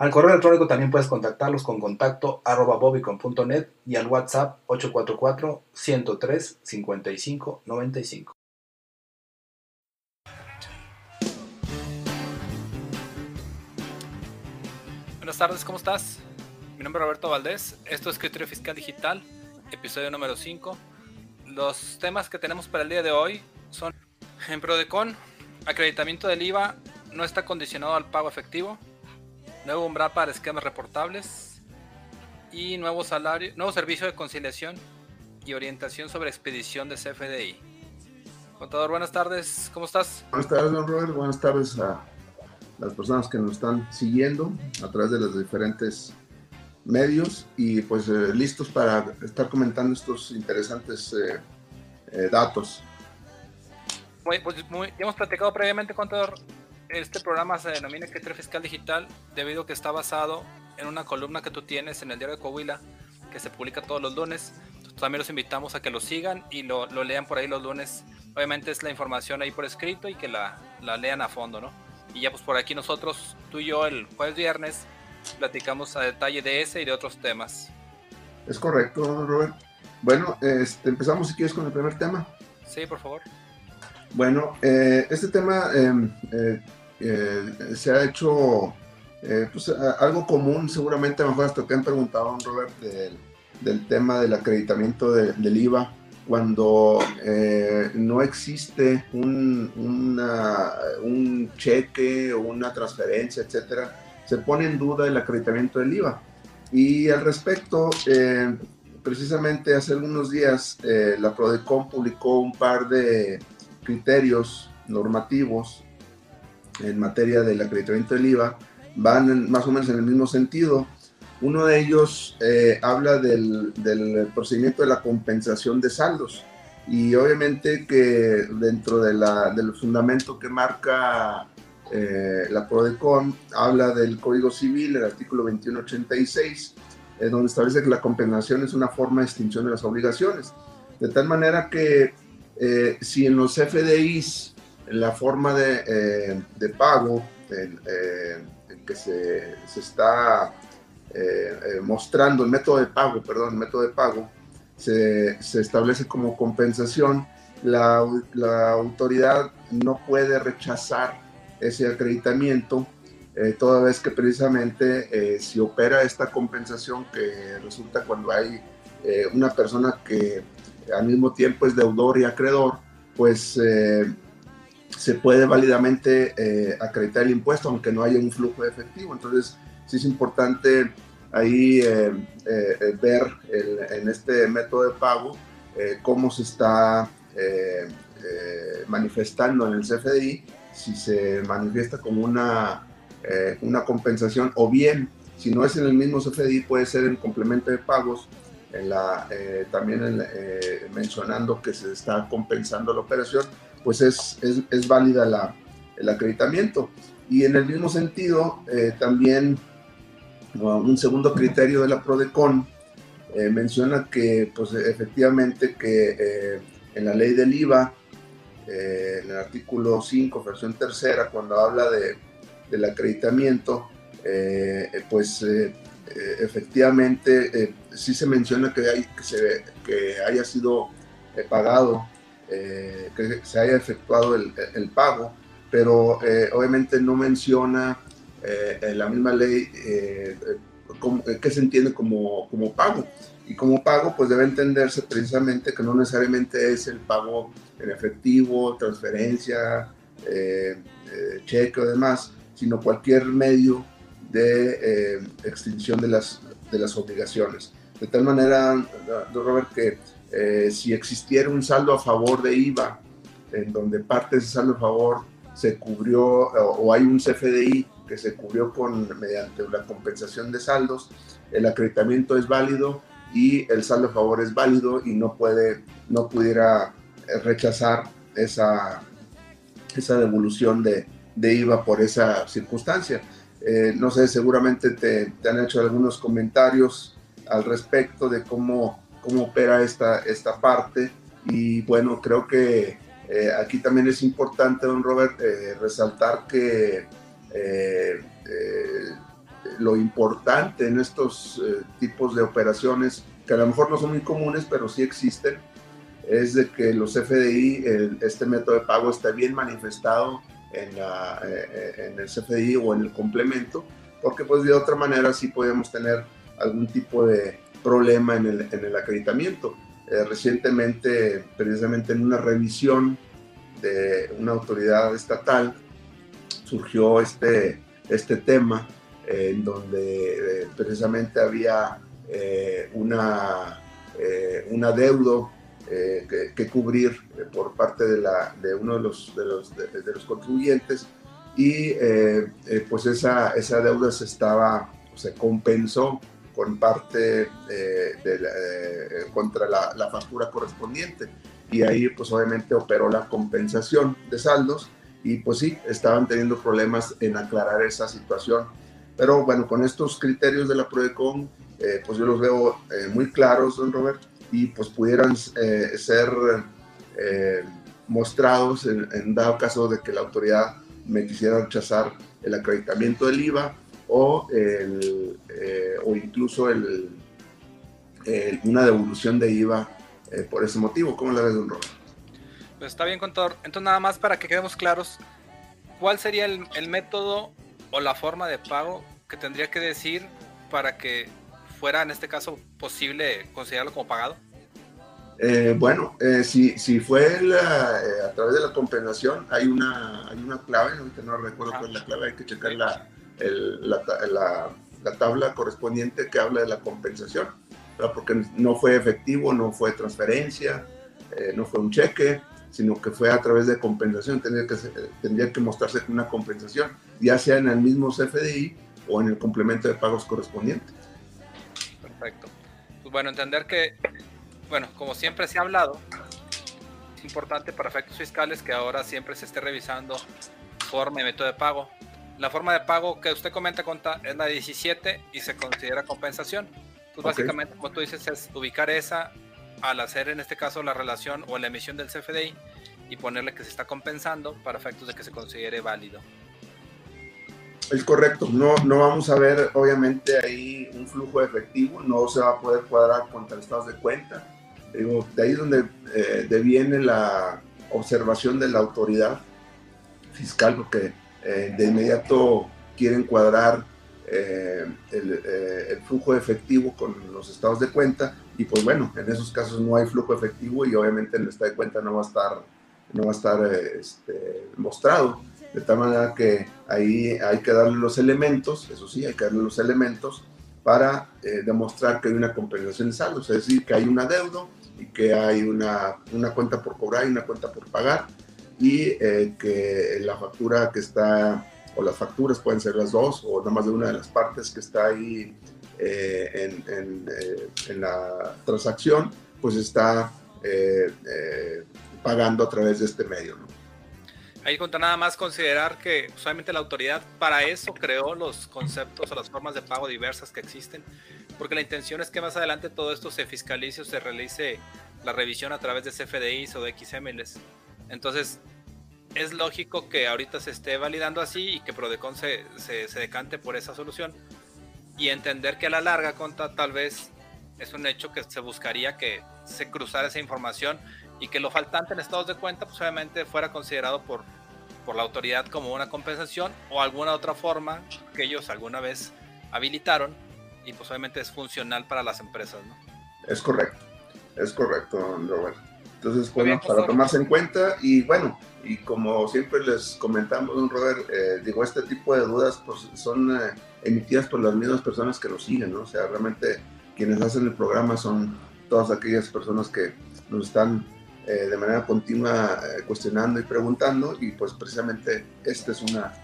Al correo electrónico también puedes contactarlos con contacto arroba bobicon.net y al WhatsApp 844-103-5595. Buenas tardes, ¿cómo estás? Mi nombre es Roberto Valdés, esto es Escritorio Fiscal Digital, episodio número 5. Los temas que tenemos para el día de hoy son en Prodecon, acreditamiento del IVA no está condicionado al pago efectivo, nuevo umbral para esquemas reportables y nuevo salario, nuevo servicio de conciliación y orientación sobre expedición de CFDI. Contador, buenas tardes, ¿cómo estás? Buenas tardes, don Robert, buenas tardes a las personas que nos están siguiendo a través de los diferentes medios y pues eh, listos para estar comentando estos interesantes eh, eh, datos. Muy, pues, muy, hemos platicado previamente, contador, este programa se denomina Escritorio Fiscal Digital debido a que está basado en una columna que tú tienes en el diario de Coahuila que se publica todos los lunes. también los invitamos a que lo sigan y lo, lo, lean por ahí los lunes. Obviamente es la información ahí por escrito y que la, la, lean a fondo, ¿no? Y ya pues por aquí nosotros, tú y yo, el jueves viernes, platicamos a detalle de ese y de otros temas. Es correcto, Robert. Bueno, este, empezamos si quieres con el primer tema. Sí, por favor. Bueno, eh, este tema eh, eh, eh, se ha hecho eh, pues, algo común, seguramente a lo mejor hasta te han preguntado, Robert, del, del tema del acreditamiento de, del IVA, cuando eh, no existe un, una, un cheque o una transferencia, etcétera, se pone en duda el acreditamiento del IVA. Y al respecto, eh, precisamente hace algunos días, eh, la Prodecon publicó un par de criterios normativos en materia del acreditamiento del IVA van más o menos en el mismo sentido. Uno de ellos eh, habla del, del, procedimiento de la compensación de saldos y obviamente que dentro de la, del fundamento que marca eh, la PRODECON habla del Código Civil, el artículo 2186, eh, donde establece que la compensación es una forma de extinción de las obligaciones. De tal manera que eh, si en los FDIs la forma de, eh, pago eh, en que se, se está mostrando, el método de pago, perdón, el método de pago, se, se establece como compensación, la, la, autoridad no puede rechazar ese acreditamiento, eh, toda vez que precisamente eh, si opera esta compensación que resulta cuando hay una persona que al mismo tiempo es deudor y acreedor, pues se puede válidamente eh, acreditar el impuesto aunque no haya un flujo efectivo. Entonces, sí es importante ahí eh, eh, ver el, en este método de pago eh, cómo se está eh, manifestando en el CFDI, si se manifiesta como una, una compensación o bien, si no es en el mismo CFDI, puede ser en complemento de pagos. La, también en, mencionando que se está compensando la operación, pues es, es, válida la, el acreditamiento. Y en el mismo sentido, eh, también un segundo criterio de la PRODECON eh, menciona que, pues efectivamente, que eh, en la ley del IVA, eh, en el artículo 5, versión tercera, cuando habla de, del acreditamiento, eh, efectivamente sí se menciona que, hay, que, haya sido pagado eh, que se haya efectuado el, pago, pero eh, obviamente no menciona eh, en la misma ley eh, qué se entiende como, como pago. Y como pago, pues debe entenderse precisamente que no necesariamente es el pago en efectivo, transferencia, cheque o demás, sino cualquier medio de extinción de las, de las obligaciones. De tal manera, Robert, que eh, si existiera un saldo a favor de IVA, en donde parte de ese saldo a favor se cubrió o, o hay un CFDI que se cubrió con, mediante la compensación de saldos, el acreditamiento es válido y el saldo a favor es válido y no puede, no pudiera eh, rechazar esa, esa devolución de, de IVA por esa circunstancia. Eh, no sé, seguramente te, te, han hecho algunos comentarios al respecto de cómo, cómo opera esta, esta parte. Y bueno, creo que eh, aquí también es importante, don Robert, resaltar que lo importante en estos tipos de operaciones, que a lo mejor no son muy comunes, pero sí existen, es de que los FDI, este método de pago está bien manifestado eh, en, el CFDI o en el complemento, porque pues de otra manera sí podemos tener algún tipo de problema en el, en el acreditamiento. Eh, recientemente, precisamente en una revisión de una autoridad estatal, surgió este, este tema en donde eh, precisamente había una, un adeudo eh, que, cubrir eh, por parte de, la, de uno de los, de los, de, los contribuyentes. Y eh, pues esa, esa deuda se estaba, se compensó con parte de contra la, la, factura correspondiente. Y ahí pues obviamente operó la compensación de saldos y pues sí, estaban teniendo problemas en aclarar esa situación. Pero bueno, con estos criterios de la PRODECON, pues yo los veo muy claros, don Roberto, y pues pudieran eh, ser eh, mostrados en, dado caso de que la autoridad me quisiera rechazar el acreditamiento del IVA o, eh, o incluso el, una devolución de IVA por ese motivo. ¿Cómo la ves, don Robert? Pues está bien, contador. Entonces, nada más para que quedemos claros, ¿cuál sería el método o la forma de pago que tendría que decir para que fuera en este caso posible considerarlo como pagado? Eh, bueno, eh, si, si, fue eh, a través de la compensación, hay una, hay una clave, no recuerdo cuál es la clave, hay que checar la, la, la, tabla correspondiente que habla de la compensación, porque no fue efectivo, no fue transferencia, no fue un cheque, sino que fue a través de compensación, tendría que, tendría que mostrarse una compensación, ya sea en el mismo CFDI o en el complemento de pagos correspondiente. Perfecto. Pues bueno, entender que, bueno, como siempre se ha hablado, es importante para efectos fiscales que ahora siempre se esté revisando forma y método de pago. La forma de pago que usted comenta conta es la 17 y se considera compensación. Pues básicamente, como tú dices, es ubicar esa al hacer en este caso la relación o la emisión del CFDI y ponerle que se está compensando para efectos de que se considere válido. Es correcto, no, no vamos a ver obviamente ahí un flujo efectivo, no se va a poder cuadrar contra estados de cuenta. Digo, de ahí es donde eh, viene la observación de la autoridad fiscal, porque eh, de inmediato quieren cuadrar eh, el, el, flujo efectivo con los estados de cuenta. Y pues bueno, en esos casos no hay flujo efectivo y obviamente el estado de cuenta no va a estar, no va a estar este, mostrado de tal manera que ahí hay que darle los elementos, eso sí, hay que darle los elementos para eh, demostrar que hay una compensación de saldos, es decir, que hay un adeudo y que hay una, una cuenta por cobrar y una cuenta por pagar y eh, que la factura que está, o las facturas pueden ser las dos o nada más de una de las partes que está ahí eh, en, en, en, la transacción, pues está pagando a través de este medio. ¿no? Ahí contra nada más considerar que solamente la autoridad para eso creó los conceptos o las formas de pago diversas que existen, porque la intención es que más adelante todo esto se fiscalice o se realice la revisión a través de CFDIs o de XMLs. Entonces, es lógico que ahorita se esté validando así y que Prodecon se, se, se decante por esa solución y entender que a la larga, conta, tal vez es un hecho que se buscaría que se cruzara esa información y que lo faltante en estados de cuenta, pues obviamente fuera considerado por, por la autoridad como una compensación o alguna otra forma que ellos alguna vez habilitaron y pues obviamente es funcional para las empresas, ¿no? Es correcto, es correcto, Robert. Entonces, bueno, para tomarse en cuenta y bueno, y como siempre les comentamos, don Robert, eh, digo, este tipo de dudas pues son eh, emitidas por las mismas personas que nos siguen, ¿no? O sea, realmente quienes hacen el programa son todas aquellas personas que nos están eh, de manera continua eh, cuestionando y preguntando y pues precisamente esta es una,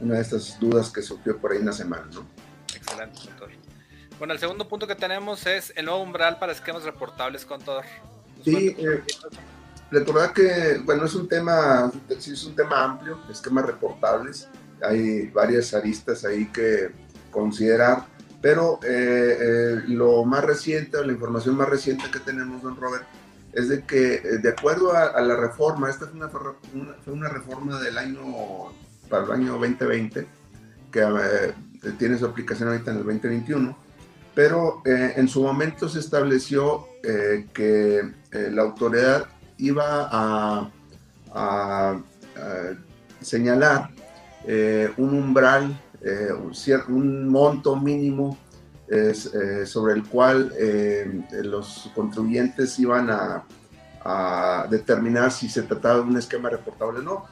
una de estas dudas que surgió por ahí en la semana. ¿no? Excelente, doctor. Bueno, el segundo punto que tenemos es el nuevo umbral para esquemas reportables, contador. Sí, eh, recordar que, bueno, es un tema, sí es un tema amplio, esquemas reportables, hay varias aristas ahí que considerar, pero eh, eh, lo más reciente, la información más reciente que tenemos, don Robert, es de que eh, de acuerdo a, la reforma, esta fue una, una reforma del año, para el año 2020, que tiene su aplicación ahorita en el 2021, pero en su momento se estableció que la autoridad iba a, señalar eh, un umbral, eh, un, monto mínimo eh, sobre el cual los contribuyentes iban a, determinar si se trataba de un esquema reportable o no.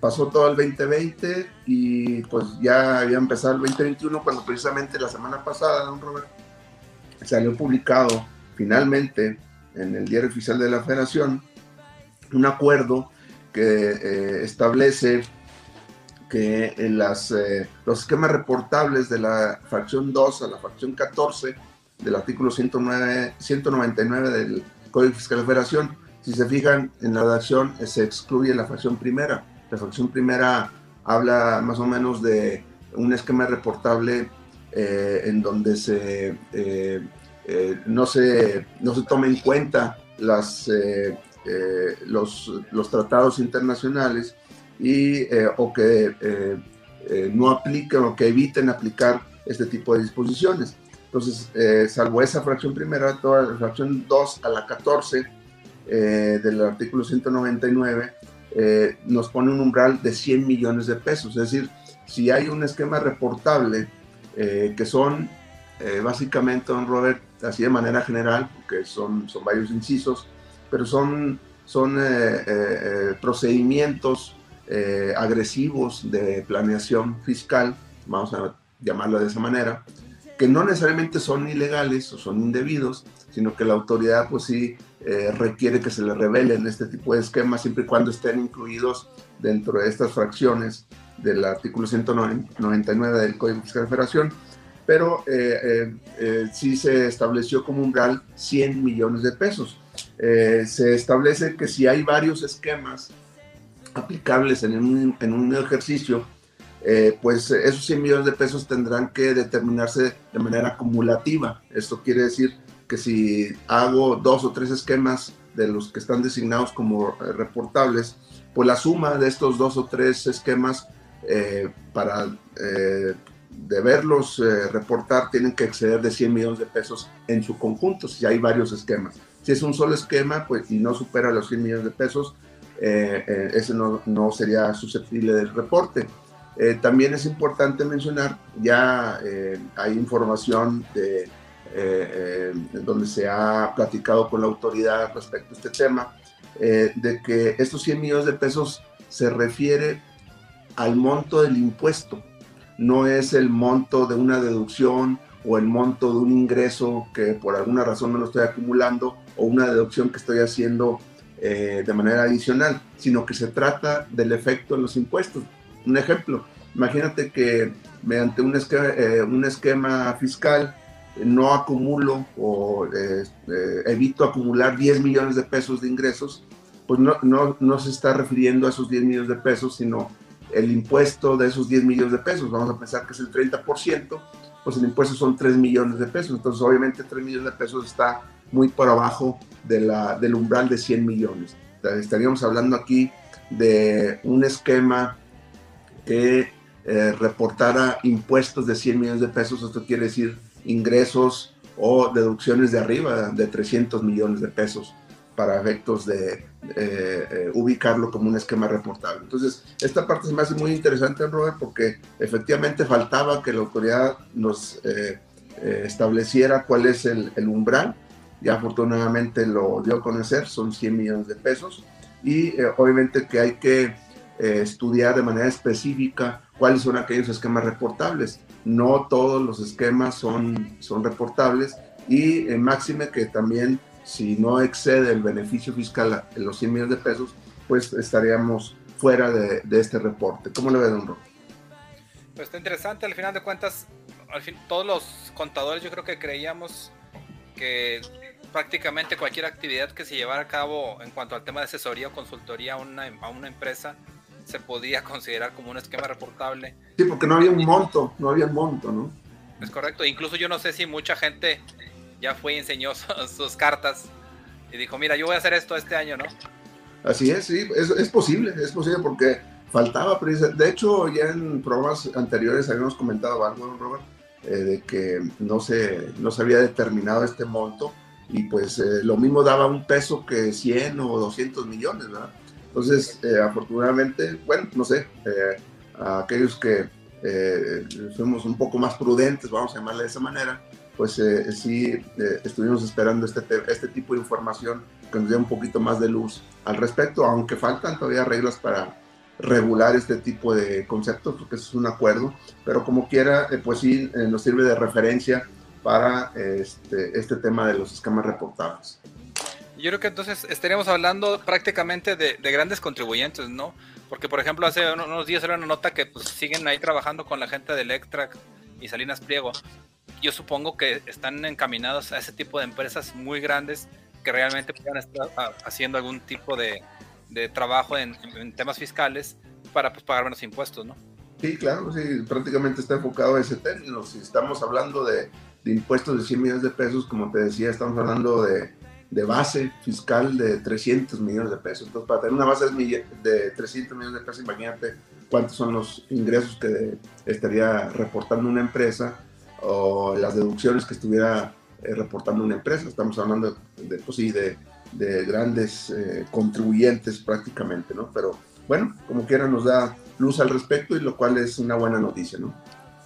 pasó todo el 2020 y pues ya había empezado el 2021 cuando precisamente la semana pasada, don Robert, salió publicado finalmente en el diario oficial de la federación un acuerdo que eh, establece que en las, eh, los esquemas reportables de la fracción 2 a la fracción 14 del artículo 109, 199 del Código Fiscal de Federación, si se fijan en la redacción eh, se excluye la fracción primera. La fracción primera habla más o menos de un esquema reportable en donde se eh, no, se, no se tome en cuenta las, eh, eh, los, tratados internacionales y, o que no apliquen o que eviten aplicar este tipo de disposiciones. Entonces, salvo esa fracción primera, toda la fracción 2 a la 14 del artículo 199 nos pone un umbral de 100 millones de pesos. Es decir, si hay un esquema reportable que son básicamente, don Robert, así de manera general, porque son, son varios incisos, pero son, son eh, eh, eh, agresivos de planeación fiscal, vamos a llamarlo de esa manera, que no necesariamente son ilegales o son indebidos, sino que la autoridad pues sí requiere que se le revelen este tipo de esquemas siempre y cuando estén incluidos dentro de estas fracciones del artículo 199 del Código Fiscal de Federación pero eh, eh, eh, sí se estableció como umbral 100 millones de pesos. se establece que si hay varios esquemas aplicables en un, en un ejercicio, pues esos 100 millones de pesos tendrán que determinarse de manera acumulativa. Esto quiere decir que si hago dos o tres esquemas de los que están designados como reportables, pues la suma de estos dos o tres esquemas para de verlos eh, reportar tienen que exceder de 100 millones de pesos en su conjunto, si hay varios esquemas. Si es un solo esquema pues, y no supera los 100 millones de pesos, eh, eh, ese no, no, sería susceptible del reporte. también es importante mencionar, ya hay información de, donde se ha platicado con la autoridad respecto a este tema, de que estos 100 millones de pesos se refiere al monto del impuesto no es el monto de una deducción o el monto de un ingreso que por alguna razón no lo estoy acumulando o una deducción que estoy haciendo eh, de manera adicional, sino que se trata del efecto en los impuestos. Un ejemplo, imagínate que mediante un esquema, eh, esquema fiscal no acumulo o eh, evito acumular 10 millones de pesos de ingresos, pues no, no, no se está refiriendo a esos 10 millones de pesos, sino el impuesto de esos 10 millones de pesos, vamos a pensar que es el 30%, pues el impuesto son 3 millones de pesos. Entonces, obviamente, 3 millones de pesos está muy por abajo de la, del umbral de 100 millones. Estaríamos hablando aquí de un esquema que eh, reportara impuestos de 100 millones de pesos, esto quiere decir ingresos o deducciones de arriba de 300 millones de pesos para efectos de eh, eh, ubicarlo como un esquema reportable. Entonces, esta parte se me hace muy interesante, Robert, porque efectivamente faltaba que la autoridad nos estableciera cuál es el, umbral. Ya afortunadamente lo dio a conocer, son 100 millones de pesos. Y obviamente que hay que estudiar de manera específica cuáles son aquellos esquemas reportables. No todos los esquemas son, son reportables y máxime que también si no excede el beneficio fiscal en los 100 millones de pesos, pues estaríamos fuera de, este reporte. ¿Cómo le ve, don Ro? Pues está interesante, al final de cuentas, al fin, todos los contadores yo creo que creíamos que prácticamente cualquier actividad que se llevara a cabo en cuanto al tema de asesoría o consultoría a una, a una empresa se podía considerar como un esquema reportable. Sí, porque no había un monto, no había un monto, ¿no? Es correcto, incluso yo no sé si mucha gente ya fue y enseñó sus cartas y dijo, mira, yo voy a hacer esto este año, ¿no? Así es, sí, es, es posible, es posible porque faltaba, de hecho ya en programas anteriores habíamos comentado algo, Robert, eh, de que no se, no se había determinado este monto y pues eh, lo mismo daba un peso que 100 o 200 millones, ¿verdad? Entonces, eh, afortunadamente, bueno, no sé, a aquellos que fuimos un poco más prudentes, vamos a llamarle de esa manera, pues sí estuvimos esperando este, este tipo de información que nos dé un poquito más de luz al respecto, aunque faltan todavía reglas para regular este tipo de conceptos, porque es un acuerdo, pero como quiera, eh, pues sí, eh, nos sirve de referencia para este, este tema de los esquemas reportables. Yo creo que entonces estaríamos hablando prácticamente de, grandes contribuyentes, ¿no? Porque, por ejemplo, hace unos días era una nota que pues, siguen ahí trabajando con la gente de Electra y Salinas Pliego. Yo supongo que están encaminados a ese tipo de empresas muy grandes que realmente puedan estar ah, haciendo algún tipo de, de trabajo en, temas fiscales para pues, pagar menos impuestos, ¿no? Sí, claro, sí, prácticamente está enfocado a ese término. Si estamos hablando de, de impuestos de 100 millones de pesos, como te decía, estamos hablando de, de, base fiscal de 300 millones de pesos. Entonces, para tener una base de 300 millones de pesos, imagínate cuántos son los ingresos que estaría reportando una empresa o las deducciones que estuviera eh, reportando una empresa. Estamos hablando de, pues sí, de de grandes eh, contribuyentes prácticamente, ¿no? Pero bueno, como quiera nos da luz al respecto y lo cual es una buena noticia, ¿no?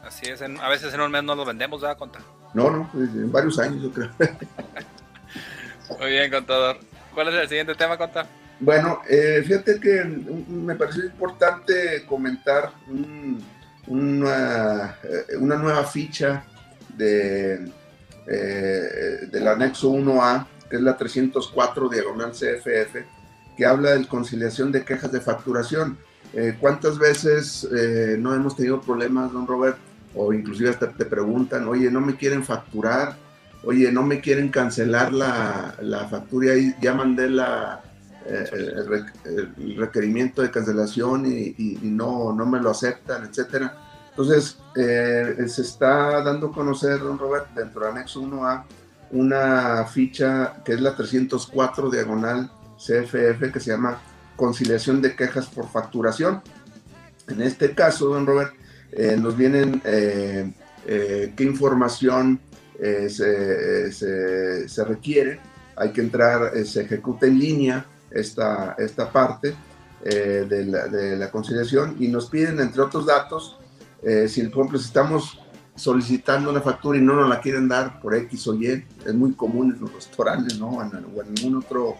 Así es, a veces en un mes no lo vendemos, ¿verdad, Conta? No, no, en varios años yo creo. Muy bien, contador. ¿Cuál es el siguiente tema, Conta? Bueno, eh, fíjate que me pareció importante comentar una, eh, una, nueva ficha de, del anexo 1A que es la 304 diagonal CFF, que habla de conciliación de quejas de facturación. Eh, ¿Cuántas veces eh, no hemos tenido problemas, don Robert? O inclusive hasta te preguntan, oye, no me quieren facturar, oye, no me quieren cancelar la, la factura y ya mandé la, eh, el, requerimiento de cancelación y, y, no, no me lo aceptan, etcétera. Entonces, se está dando a conocer, don Robert, dentro del anexo 1A, una ficha que es la 304 diagonal CFF que se llama conciliación de quejas por facturación. En este caso, don Robert, eh, nos vienen eh, eh, qué información se, se, requiere. Hay que entrar, se ejecuta en línea esta, esta parte de la, de, la, conciliación y nos piden, entre otros datos, si por ejemplo estamos solicitando una factura y no nos la quieren dar por X o Y, es muy común en los restaurantes ¿no? o en ningún otro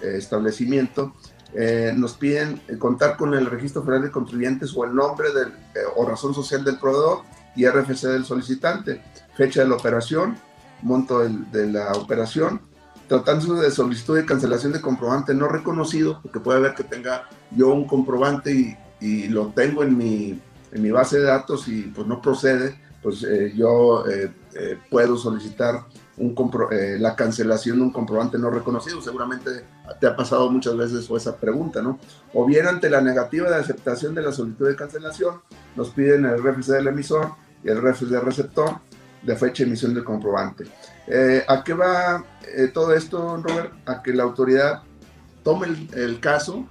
establecimiento, eh, nos piden eh, contar con el registro federal de contribuyentes o el nombre del, o razón social del proveedor y RFC del solicitante, fecha de la operación, monto de la operación, tratándose de solicitud de cancelación de comprobante no reconocido, porque puede haber que tenga yo un comprobante y, y lo tengo en mi, en mi base de datos y pues no procede, pues eh, yo eh, eh, puedo solicitar la cancelación de un comprobante no reconocido. Seguramente te ha pasado muchas veces esa pregunta, ¿no? O bien ante la negativa de aceptación de la solicitud de cancelación, nos piden el RFC del emisor y el RFC del receptor de fecha de emisión del comprobante. ¿A qué va todo esto, Robert? A que la autoridad tome el, el caso,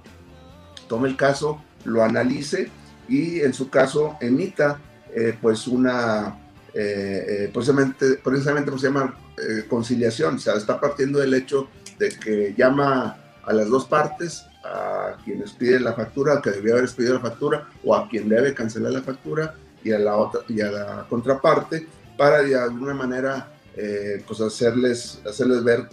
tome el caso, lo analice y en su caso emita eh, pues una, eh, eh, precisamente, precisamente pues se llama conciliación, o sea, está partiendo del hecho de que llama a las dos partes, a quienes piden la factura, que debió haber pedido la factura, o a quien debe cancelar la factura, y a la, otra, y a la contraparte, para de alguna manera pues hacerles, hacerles ver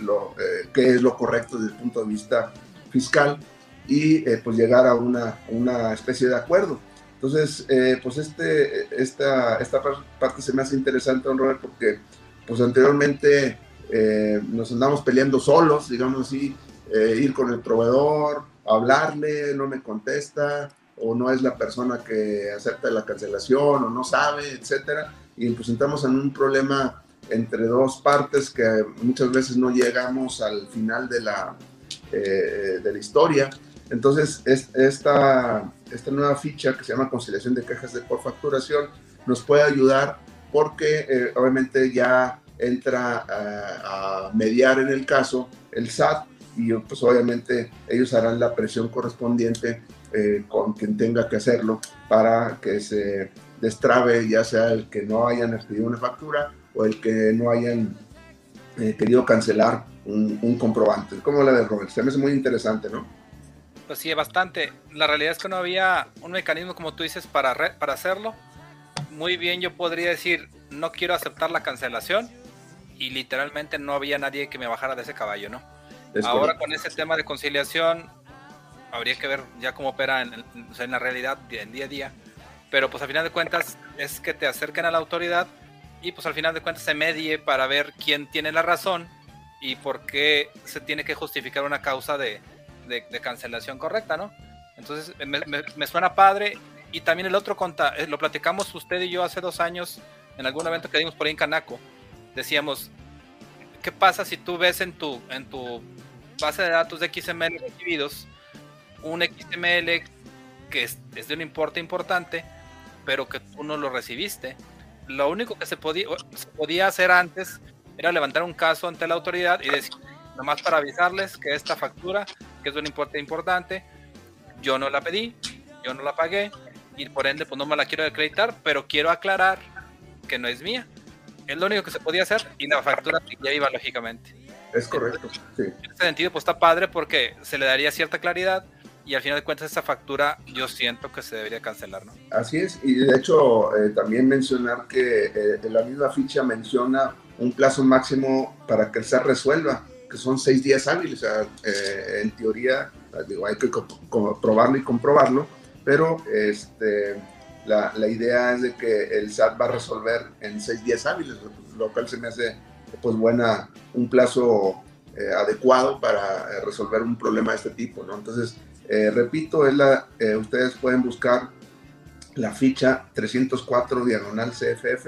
lo, qué es lo correcto desde el punto de vista fiscal y pues llegar a una, una especie de acuerdo. Entonces, eh, pues este, esta, esta parte se me hace interesante, don Robert, porque pues anteriormente eh, nos andamos peleando solos, digamos así, eh, ir con el proveedor, hablarle, no me contesta, o no es la persona que acepta la cancelación o no sabe, etcétera, y pues entramos en un problema entre dos partes que muchas veces no llegamos al final de la, eh, de la historia. Entonces, es, esta, esta nueva ficha que se llama conciliación de quejas de por facturación nos puede ayudar porque eh, obviamente ya entra a, a mediar en el caso el SAT y pues obviamente ellos harán la presión correspondiente eh, con quien tenga que hacerlo para que se destrabe ya sea el que no hayan expedido una factura o el que no hayan eh, querido cancelar un, comprobante. Como la de Robert, se me hace muy interesante, ¿no? Pues sí, bastante. La realidad es que no había un mecanismo, como tú dices, para, para hacerlo. Muy bien, yo podría decir, no quiero aceptar la cancelación y literalmente no había nadie que me bajara de ese caballo, ¿no? Ahora con ese tema de conciliación, habría que ver ya cómo opera en, en la realidad, en día a día. Pero pues al final de cuentas es que te acerquen a la autoridad y pues al final de cuentas se medie para ver quién tiene la razón y por qué se tiene que justificar una causa de, de, cancelación correcta, ¿no? Entonces me, me, suena padre y también el otro conta, eh, lo platicamos usted y yo hace dos años en algún evento que dimos por ahí en Canaco. Decíamos, ¿qué pasa si tú ves en tu, en tu base de datos de XML recibidos un XML que es, de un importe importante, pero que tú no lo recibiste. Lo único que se podía, se podía hacer antes era levantar un caso ante la autoridad y decir, nomás para avisarles que esta factura, que es un importe importante, yo no la pedí, yo no la pagué y por ende pues no me la quiero acreditar, pero quiero aclarar que no es mía. Es lo único que se podía hacer y la factura ya iba lógicamente. Es correcto, sí. En ese sentido pues está padre porque se le daría cierta claridad y al final de cuentas esa factura yo siento que se debería cancelar, ¿no? Así es, y de hecho eh, también mencionar que eh, la misma ficha menciona un plazo máximo para que se resuelva, son seis días hábiles, o sea, eh, en teoría, digo, hay que probarlo y comprobarlo, pero este, la, la, idea es de que el SAT va a resolver en seis días hábiles, lo cual se me hace pues buena, un plazo adecuado para resolver un problema de este tipo, ¿no? Entonces, eh, repito, es la, eh, ustedes pueden buscar la ficha 304 diagonal CFF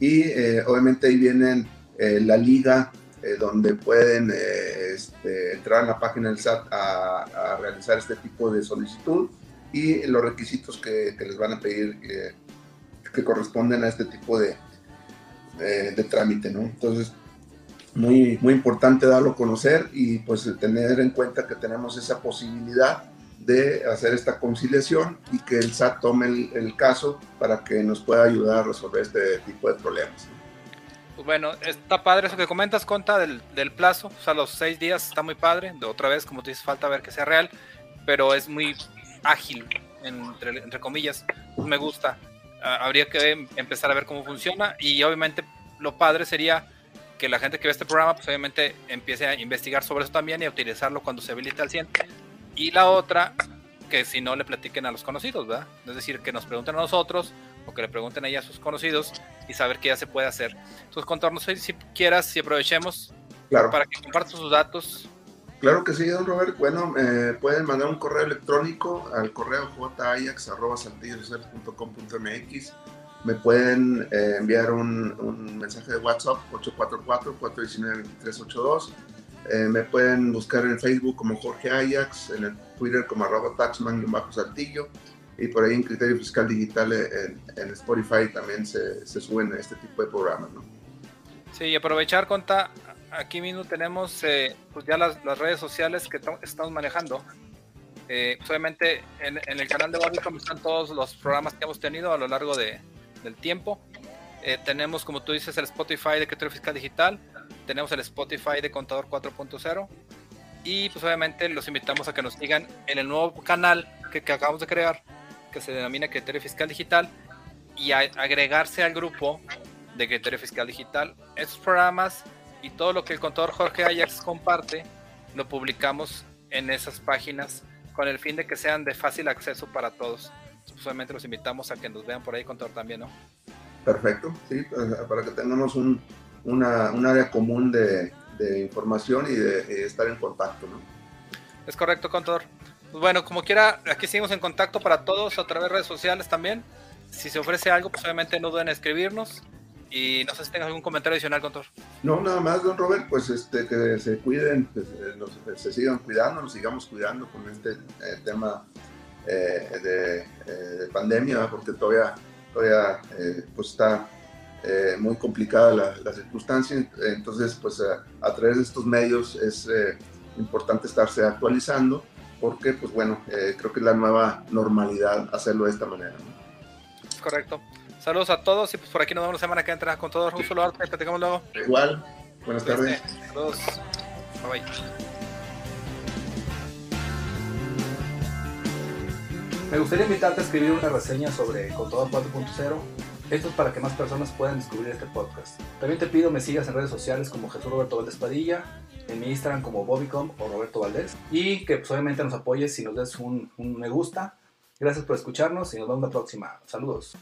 y eh, obviamente ahí vienen la liga donde pueden este, entrar a la página del SAT a, realizar este tipo de solicitud y los requisitos que, les van a pedir que corresponden a este tipo de, de trámite, ¿no? Entonces, muy, muy importante darlo a conocer y pues tener en cuenta que tenemos esa posibilidad de hacer esta conciliación y que el SAT tome el, caso para que nos pueda ayudar a resolver este tipo de problemas. Pues bueno, está padre eso que comentas, Conta, del, plazo. O sea, los seis días está muy padre. De otra vez, como te dices, falta ver que sea real, pero es muy ágil, entre, entre comillas. Me gusta. Ah, habría que empezar a ver cómo funciona y obviamente lo padre sería que la gente que ve este programa, pues obviamente empiece a investigar sobre eso también y a utilizarlo cuando se habilite al 100 y la otra, que si no le platiquen a los conocidos, ¿verdad? Es decir, que nos pregunten a nosotros o que le pregunten a a sus conocidos y saber qué ya se puede hacer. Entonces, contarnos si quieras, si aprovechemos para que compartas sus datos. Claro que sí, don Robert. Bueno, eh, pueden mandar un correo electrónico al correo jayax.com.mx. Me pueden eh, enviar un, un, mensaje de WhatsApp 844-419-2382 eh, me pueden buscar en Facebook como Jorge Ajax, en el Twitter como arroba taxman bajo y por ahí en Criterio Fiscal Digital en, Spotify también se, se, suben este tipo de programas. ¿no? Sí, aprovechar, Conta, aquí mismo tenemos eh, pues ya las, las, redes sociales que estamos manejando. Eh, pues obviamente en, en, el canal de Barricom están todos los programas que hemos tenido a lo largo de, del tiempo. tenemos, como tú dices, el Spotify de Criterio Fiscal Digital tenemos el Spotify de Contador 4.0 y pues obviamente los invitamos a que nos sigan en el nuevo canal que, acabamos de crear que se denomina Criterio Fiscal Digital y agregarse al grupo de Criterio Fiscal Digital. Estos programas y todo lo que el contador Jorge Ajax comparte lo publicamos en esas páginas con el fin de que sean de fácil acceso para todos. Obviamente los invitamos a que nos vean por ahí, contador también, ¿no? Perfecto, sí, para que tengamos un, una, un área común de, de información y de, estar en contacto. ¿no? Es correcto, contador. Pues bueno, como quiera, aquí seguimos en contacto para todos a través de redes sociales también. Si se ofrece algo, pues obviamente no duden en escribirnos. Y no sé si tengas algún comentario adicional, Contor. No, nada más, don Robert, pues este, que se cuiden, que se, sigan cuidando, nos sigamos cuidando con este eh, tema eh, de, de, pandemia, porque todavía, todavía pues está muy complicada la, la, circunstancia. Entonces, pues a, a, través de estos medios es importante estarse actualizando, porque, pues bueno, creo que es la nueva normalidad hacerlo de esta manera. ¿no? Correcto. Saludos a todos y pues por aquí nos vemos la semana que entra con todo. Un saludo, arte, platicamos luego. Igual, buenas tardes. Saludos. Bye bye. Me gustaría invitarte a escribir una reseña sobre Contador 4.0. Esto es para que más personas puedan descubrir este podcast. También te pido me sigas en redes sociales como Jesús Roberto Valdés Padilla, en mi Instagram como Bobicom o Roberto Valdés y que pues, obviamente nos apoyes si nos des un me gusta. Gracias por escucharnos y nos vemos la próxima. Saludos.